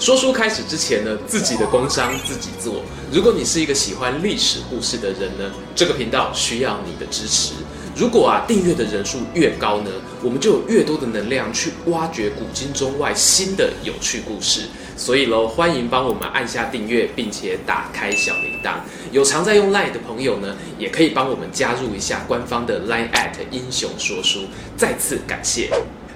说书开始之前呢，自己的工商自己做。如果你是一个喜欢历史故事的人呢，这个频道需要你的支持。如果啊订阅的人数越高呢，我们就有越多的能量去挖掘古今中外新的有趣故事。所以喽，欢迎帮我们按下订阅，并且打开小铃铛。有常在用 Line 的朋友呢，也可以帮我们加入一下官方的 Line at 英雄说书。再次感谢。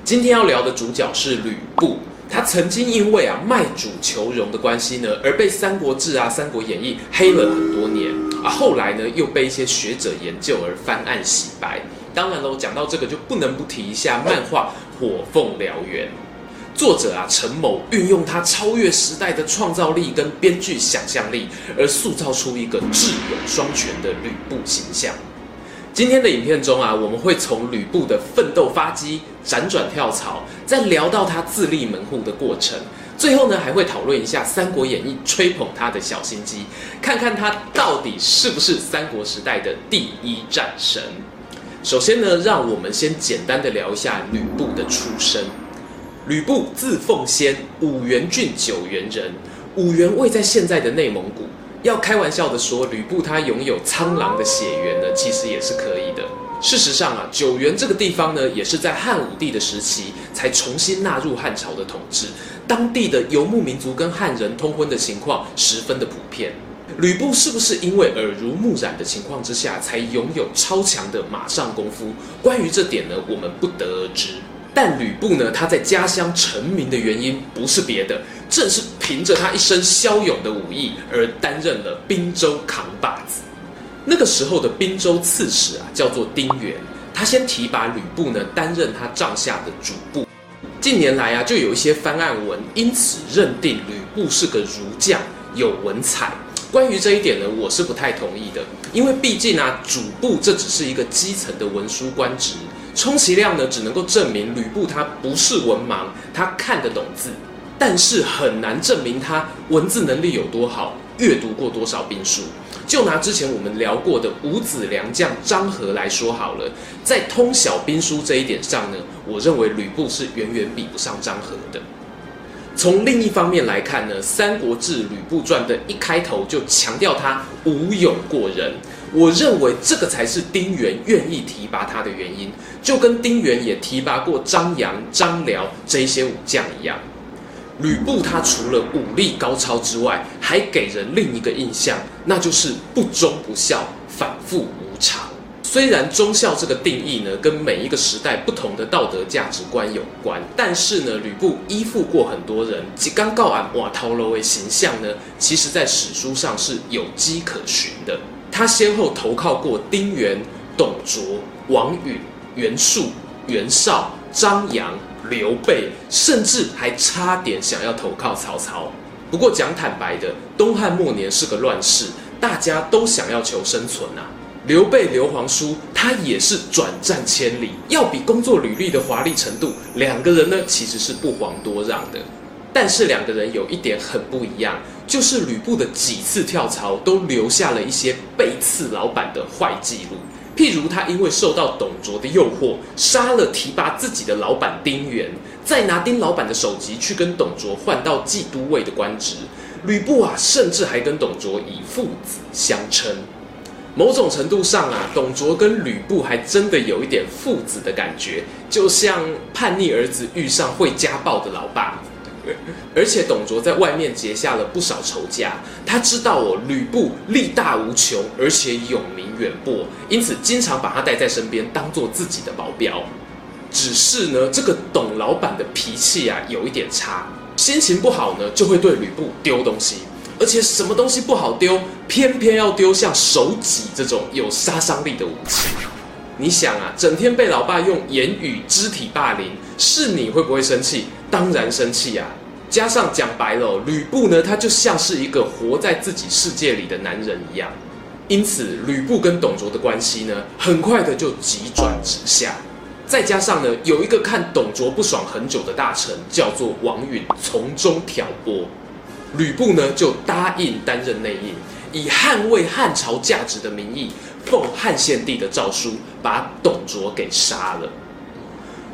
今天要聊的主角是吕布。他曾经因为啊卖主求荣的关系呢，而被《三国志》啊《三国演义》黑了很多年啊。后来呢，又被一些学者研究而翻案洗白。当然了，我，讲到这个就不能不提一下漫画《火凤燎原》，作者啊陈某运用他超越时代的创造力跟编剧想象力，而塑造出一个智勇双全的吕布形象。今天的影片中啊，我们会从吕布的奋斗发迹、辗转跳槽，再聊到他自立门户的过程，最后呢，还会讨论一下《三国演义》吹捧他的小心机，看看他到底是不是三国时代的第一战神。首先呢，让我们先简单的聊一下吕布的出身。吕布字奉先，五原郡九原人，五原位在现在的内蒙古。要开玩笑的说，吕布他拥有苍狼的血缘呢，其实也是可以的。事实上啊，九原这个地方呢，也是在汉武帝的时期才重新纳入汉朝的统治。当地的游牧民族跟汉人通婚的情况十分的普遍。吕布是不是因为耳濡目染的情况之下，才拥有超强的马上功夫？关于这点呢，我们不得而知。但吕布呢，他在家乡成名的原因不是别的，正是凭着他一身骁勇的武艺而担任了滨州扛把子。那个时候的滨州刺史啊，叫做丁原，他先提拔吕布呢，担任他帐下的主簿。近年来啊，就有一些翻案文，因此认定吕布是个儒将，有文采。关于这一点呢，我是不太同意的，因为毕竟啊，主簿这只是一个基层的文书官职。充其量呢，只能够证明吕布他不是文盲，他看得懂字，但是很难证明他文字能力有多好，阅读过多少兵书。就拿之前我们聊过的五子良将张合来说好了，在通晓兵书这一点上呢，我认为吕布是远远比不上张合的。从另一方面来看呢，《三国志·吕布传》的一开头就强调他武勇过人。我认为这个才是丁原愿意提拔他的原因，就跟丁原也提拔过张杨、张辽这一些武将一样。吕布他除了武力高超之外，还给人另一个印象，那就是不忠不孝、反复无常。虽然忠孝这个定义呢，跟每一个时代不同的道德价值观有关，但是呢，吕布依附过很多人，及刚告俺瓦头楼为形象呢，其实在史书上是有迹可循的。他先后投靠过丁原、董卓、王允、袁术、袁绍、张杨、刘备，甚至还差点想要投靠曹操。不过讲坦白的，东汉末年是个乱世，大家都想要求生存啊。刘备刘皇叔他也是转战千里，要比工作履历的华丽程度，两个人呢其实是不遑多让的。但是两个人有一点很不一样，就是吕布的几次跳槽都留下了一些背刺老板的坏记录。譬如他因为受到董卓的诱惑，杀了提拔自己的老板丁原，再拿丁老板的首级去跟董卓换到冀都尉的官职。吕布啊，甚至还跟董卓以父子相称。某种程度上啊，董卓跟吕布还真的有一点父子的感觉，就像叛逆儿子遇上会家暴的老爸。而且董卓在外面结下了不少仇家，他知道我，吕布力大无穷，而且有名远播，因此经常把他带在身边，当做自己的保镖。只是呢，这个董老板的脾气啊，有一点差，心情不好呢，就会对吕布丢东西，而且什么东西不好丢，偏偏要丢像手戟这种有杀伤力的武器。你想啊，整天被老爸用言语、肢体霸凌，是你会不会生气？当然生气啊！加上讲白了，吕布呢，他就像是一个活在自己世界里的男人一样。因此，吕布跟董卓的关系呢，很快的就急转直下。再加上呢，有一个看董卓不爽很久的大臣，叫做王允，从中挑拨，吕布呢就答应担任内应，以捍卫汉朝价值的名义，奉汉献帝的诏书，把董卓给杀了。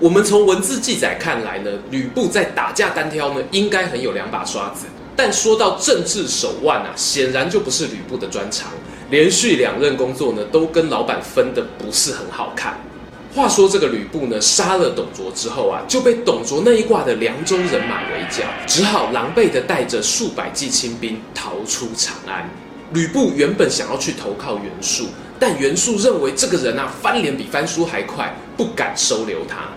我们从文字记载看来呢，吕布在打架单挑呢，应该很有两把刷子。但说到政治手腕啊，显然就不是吕布的专长。连续两任工作呢，都跟老板分得不是很好看。话说这个吕布呢，杀了董卓之后啊，就被董卓那一挂的凉州人马围剿，只好狼狈地带着数百骑亲兵逃出长安。吕布原本想要去投靠袁术，但袁术认为这个人啊，翻脸比翻书还快，不敢收留他。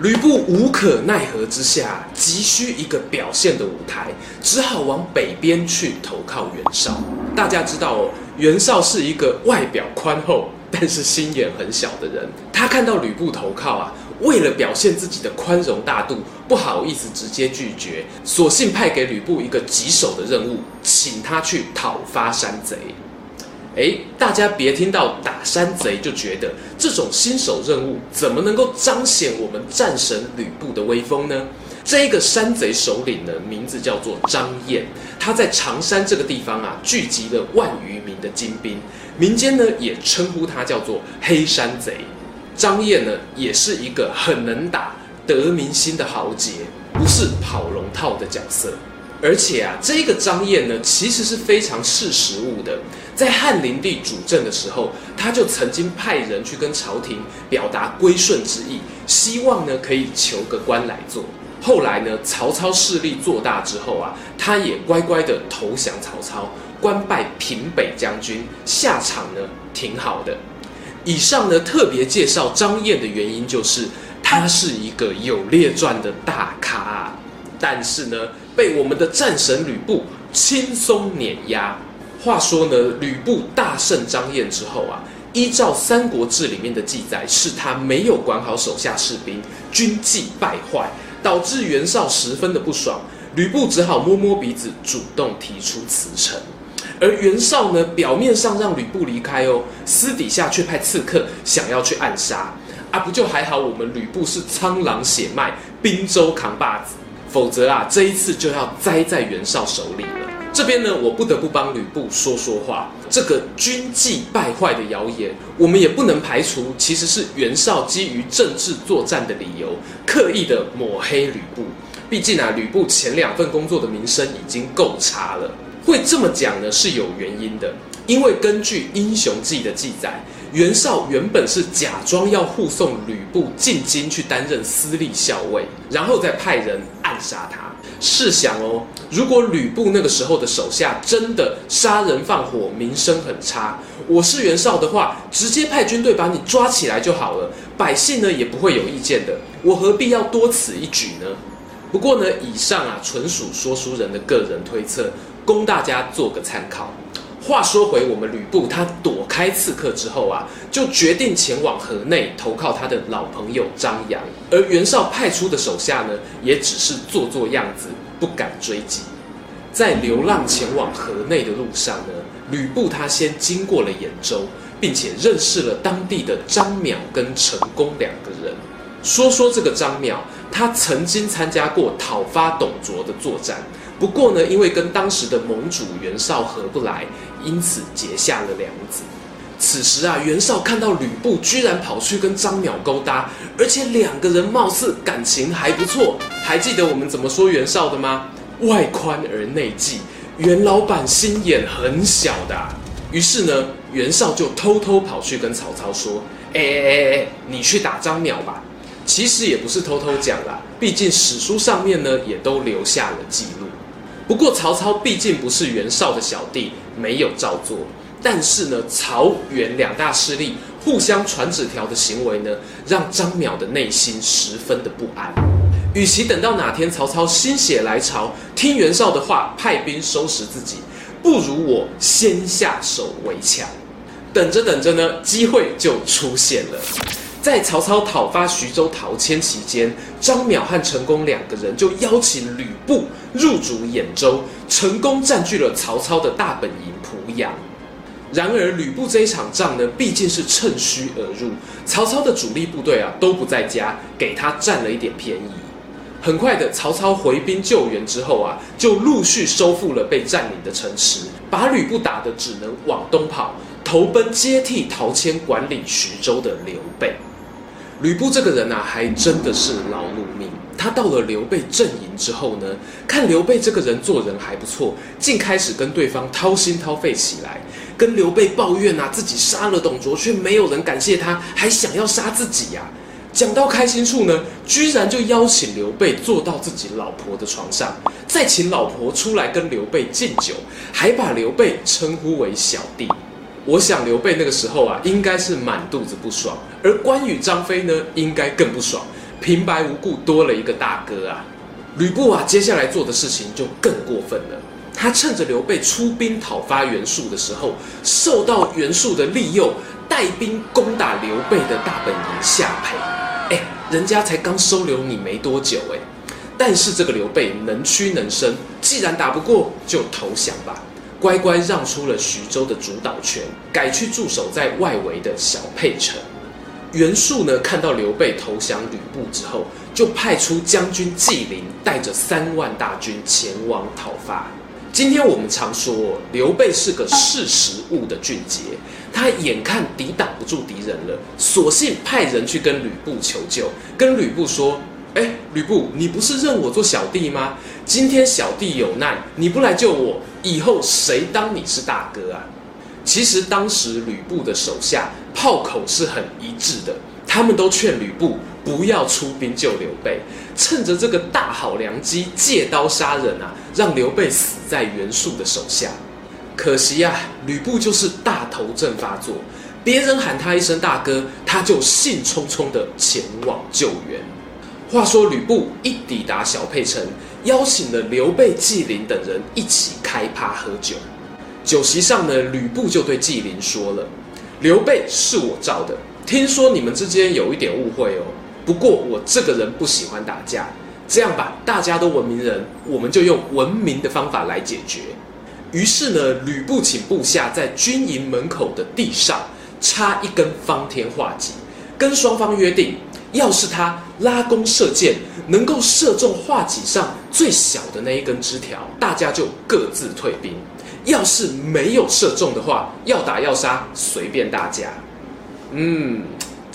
吕布无可奈何之下，急需一个表现的舞台，只好往北边去投靠袁绍。大家知道哦，袁绍是一个外表宽厚，但是心眼很小的人。他看到吕布投靠啊，为了表现自己的宽容大度，不好意思直接拒绝，索性派给吕布一个棘手的任务，请他去讨伐山贼。哎，大家别听到打山贼就觉得这种新手任务怎么能够彰显我们战神吕布的威风呢？这一个山贼首领呢，名字叫做张燕，他在常山这个地方啊，聚集了万余名的精兵，民间呢也称呼他叫做黑山贼。张燕呢，也是一个很能打、得民心的豪杰，不是跑龙套的角色。而且啊，这个张燕呢，其实是非常识时务的。在汉灵帝主政的时候，他就曾经派人去跟朝廷表达归顺之意，希望呢可以求个官来做。后来呢，曹操势力做大之后啊，他也乖乖的投降曹操，官拜平北将军，下场呢挺好的。以上呢特别介绍张燕的原因，就是他是一个有列传的大咖，但是呢。被我们的战神吕布轻松碾压。话说呢，吕布大胜张燕之后啊，依照《三国志》里面的记载，是他没有管好手下士兵，军纪败坏，导致袁绍十分的不爽。吕布只好摸摸鼻子，主动提出辞呈。而袁绍呢，表面上让吕布离开哦，私底下却派刺客想要去暗杀。啊，不就还好？我们吕布是苍狼血脉，滨州扛把子。否则啊，这一次就要栽在袁绍手里了。这边呢，我不得不帮吕布说说话。这个军纪败坏的谣言，我们也不能排除，其实是袁绍基于政治作战的理由，刻意的抹黑吕布。毕竟啊，吕布前两份工作的名声已经够差了。会这么讲呢，是有原因的。因为根据《英雄记》的记载，袁绍原本是假装要护送吕布进京去担任司隶校尉，然后再派人暗杀他。试想哦，如果吕布那个时候的手下真的杀人放火，名声很差，我是袁绍的话，直接派军队把你抓起来就好了，百姓呢也不会有意见的。我何必要多此一举呢？不过呢，以上啊纯属说书人的个人推测，供大家做个参考。话说回我们吕布，他躲开刺客之后啊，就决定前往河内投靠他的老朋友张扬。而袁绍派出的手下呢，也只是做做样子，不敢追击。在流浪前往河内的路上呢，吕布他先经过了兖州，并且认识了当地的张邈跟陈宫两个人。说说这个张邈，他曾经参加过讨伐董卓的作战。不过呢，因为跟当时的盟主袁绍合不来，因此结下了梁子。此时啊，袁绍看到吕布居然跑去跟张邈勾搭，而且两个人貌似感情还不错。还记得我们怎么说袁绍的吗？外宽而内忌，袁老板心眼很小的。于是呢，袁绍就偷偷跑去跟曹操说：“哎哎哎哎，你去打张邈吧。”其实也不是偷偷讲啦，毕竟史书上面呢也都留下了记录。不过曹操毕竟不是袁绍的小弟，没有照做。但是呢，曹袁两大势力互相传纸条的行为呢，让张邈的内心十分的不安。与其等到哪天曹操心血来潮，听袁绍的话，派兵收拾自己，不如我先下手为强。等着等着呢，机会就出现了。在曹操讨伐徐州陶谦期间，张邈和陈宫两个人就邀请吕布入主兖州，成功占据了曹操的大本营濮阳。然而，吕布这一场仗呢，毕竟是趁虚而入，曹操的主力部队啊都不在家，给他占了一点便宜。很快的，曹操回兵救援之后啊，就陆续收复了被占领的城池，把吕布打得只能往东跑，投奔接替陶谦管理徐州的刘备。吕布这个人啊，还真的是劳碌命。他到了刘备阵营之后呢，看刘备这个人做人还不错，竟开始跟对方掏心掏肺起来，跟刘备抱怨啊，自己杀了董卓，却没有人感谢他，还想要杀自己呀、讲到开心处呢，居然就邀请刘备坐到自己老婆的床上，再请老婆出来跟刘备敬酒，还把刘备称呼为小弟。我想刘备那个时候啊，应该是满肚子不爽，而关羽、张飞呢，应该更不爽，平白无故多了一个大哥啊。吕布啊，接下来做的事情就更过分了。他趁着刘备出兵讨伐袁术的时候，受到袁术的利诱，带兵攻打刘备的大本营下邳。哎，人家才刚收留你没多久哎，但是这个刘备能屈能伸，既然打不过，就投降吧，乖乖让出了徐州的主导权，改去驻守在外围的小沛城。袁术呢，看到刘备投降吕布之后，就派出将军纪灵带着三万大军前往讨伐。今天我们常说刘备是个识时务的俊杰，他眼看抵挡不住敌人了，索性派人去跟吕布求救，跟吕布说：“哎，吕布，你不是认我做小弟吗？今天小弟有难，你不来救我，以后谁当你是大哥啊？”其实当时吕布的手下炮口是很一致的，他们都劝吕布。不要出兵救刘备，趁着这个大好良机借刀杀人啊，让刘备死在袁术的手下。可惜呀、啊，吕布就是大头症发作，别人喊他一声大哥，他就兴冲冲的前往救援。话说吕布一抵达小沛城，邀请了刘备、纪灵等人一起开趴喝酒。酒席上呢，吕布就对纪灵说了：“刘备是我召的，听说你们之间有一点误会哦。”不过我这个人不喜欢打架，这样吧，大家都文明人，我们就用文明的方法来解决。于是呢，吕布请部下在军营门口的地上插一根方天画戟，跟双方约定，要是他拉弓射箭能够射中画戟上最小的那一根枝条，大家就各自退兵；要是没有射中的话，要打要杀随便大家。嗯。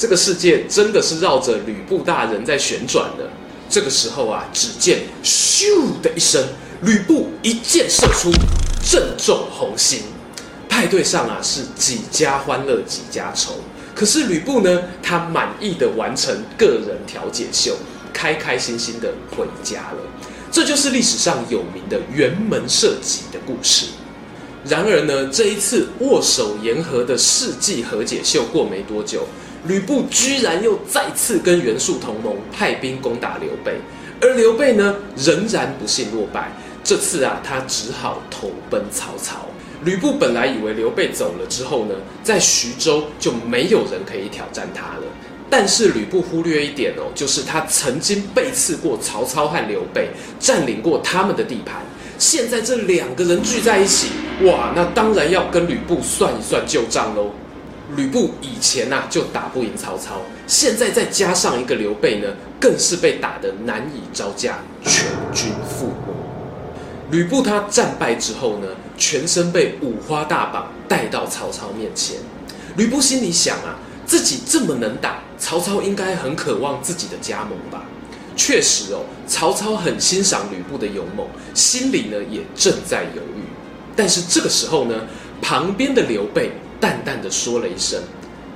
这个世界真的是绕着吕布大人在旋转的。这个时候啊，只见咻的一声，吕布一箭射出，正中红心。派对上啊是几家欢乐几家愁。可是吕布呢，他满意的完成个人调解秀，开开心心的回家了。这就是历史上有名的辕门射戟的故事。然而呢，这一次握手言和的世纪和解秀过没多久。吕布居然又再次跟袁术同盟，派兵攻打刘备，而刘备呢，仍然不幸落败。这次啊，他只好投奔曹操。吕布本来以为刘备走了之后呢，在徐州就没有人可以挑战他了。但是吕布忽略一点哦，就是他曾经背刺过曹操和刘备，占领过他们的地盘。现在这两个人聚在一起，哇，那当然要跟吕布算一算旧账喽。吕布以前呐、啊、就打不赢曹操，现在再加上一个刘备呢，更是被打得难以招架，全军覆没。吕布他战败之后呢，全身被五花大绑带到曹操面前。吕布心里想啊，自己这么能打，曹操应该很渴望自己的加盟吧？确实哦，曹操很欣赏吕布的勇猛，心里呢也正在犹豫。但是这个时候呢，旁边的刘备。淡淡的说了一声：“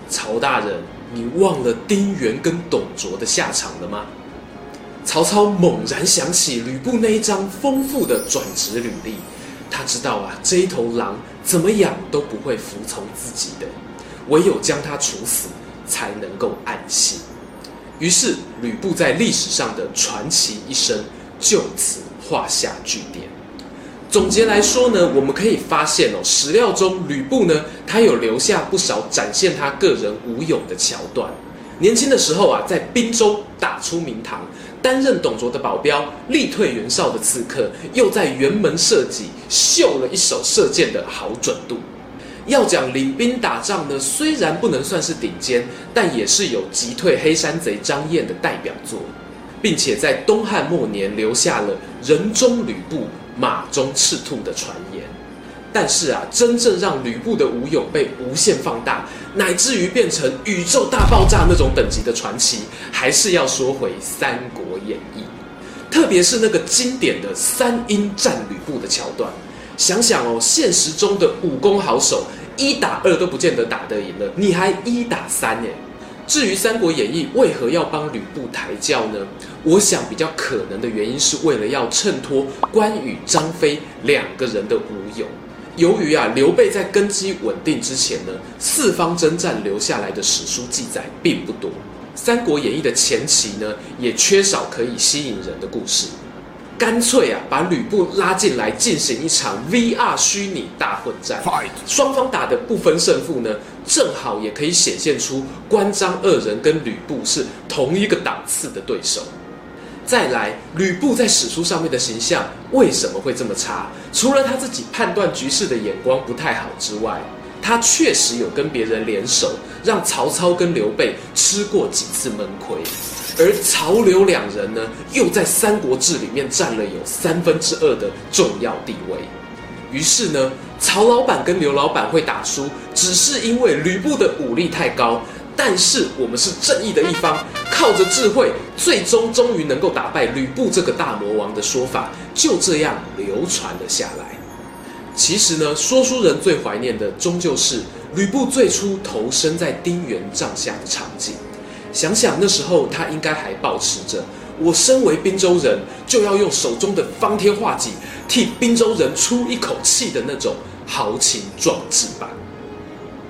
曹大人，你忘了丁原跟董卓的下场了吗？”曹操猛然想起吕布那一张丰富的转职履历，他知道啊，这一头狼怎么养都不会服从自己的，唯有将他处死才能够安心。于是，吕布在历史上的传奇一生就此画下句点。总结来说呢，我们可以发现哦，史料中吕布呢，他有留下不少展现他个人武勇的桥段。年轻的时候啊，在滨州打出名堂，担任董卓的保镖，力退袁绍的刺客，又在辕门射戟，秀了一手射箭的好准度。要讲领兵打仗呢，虽然不能算是顶尖，但也是有击退黑山贼张燕的代表作，并且在东汉末年留下了“人中吕布，马中赤兔”的传言。但是啊，真正让吕布的武勇被无限放大，乃至于变成宇宙大爆炸那种等级的传奇，还是要说回《三国演义》，特别是那个经典的三英战吕布的桥段。想想哦，现实中的武功好手，一打二都不见得打得赢了，你还一打三耶？至于《三国演义》为何要帮吕布抬轿呢？我想比较可能的原因是为了要衬托关羽、张飞两个人的武勇。由于啊，刘备在根基稳定之前呢，四方征战留下来的史书记载并不多，《三国演义》的前期呢，也缺少可以吸引人的故事。干脆啊，把吕布拉进来进行一场 VR 虚拟大混战，双方打得不分胜负呢，正好也可以显现出关张二人跟吕布是同一个档次的对手。再来，吕布在史书上面的形象为什么会这么差？除了他自己判断局势的眼光不太好之外，他确实有跟别人联手，让曹操跟刘备吃过几次闷亏。而曹刘两人呢，又在《三国志》里面占了有三分之二的重要地位。于是呢，曹老板跟刘老板会打输，只是因为吕布的武力太高。但是我们是正义的一方，靠着智慧，最终终于能够打败吕布这个大魔王的说法，就这样流传了下来。其实呢，说书人最怀念的，终究是吕布最初投身在丁原帐下的场景。想想那时候，他应该还保持着“我身为滨州人，就要用手中的方天画戟替滨州人出一口气”的那种豪情壮志吧。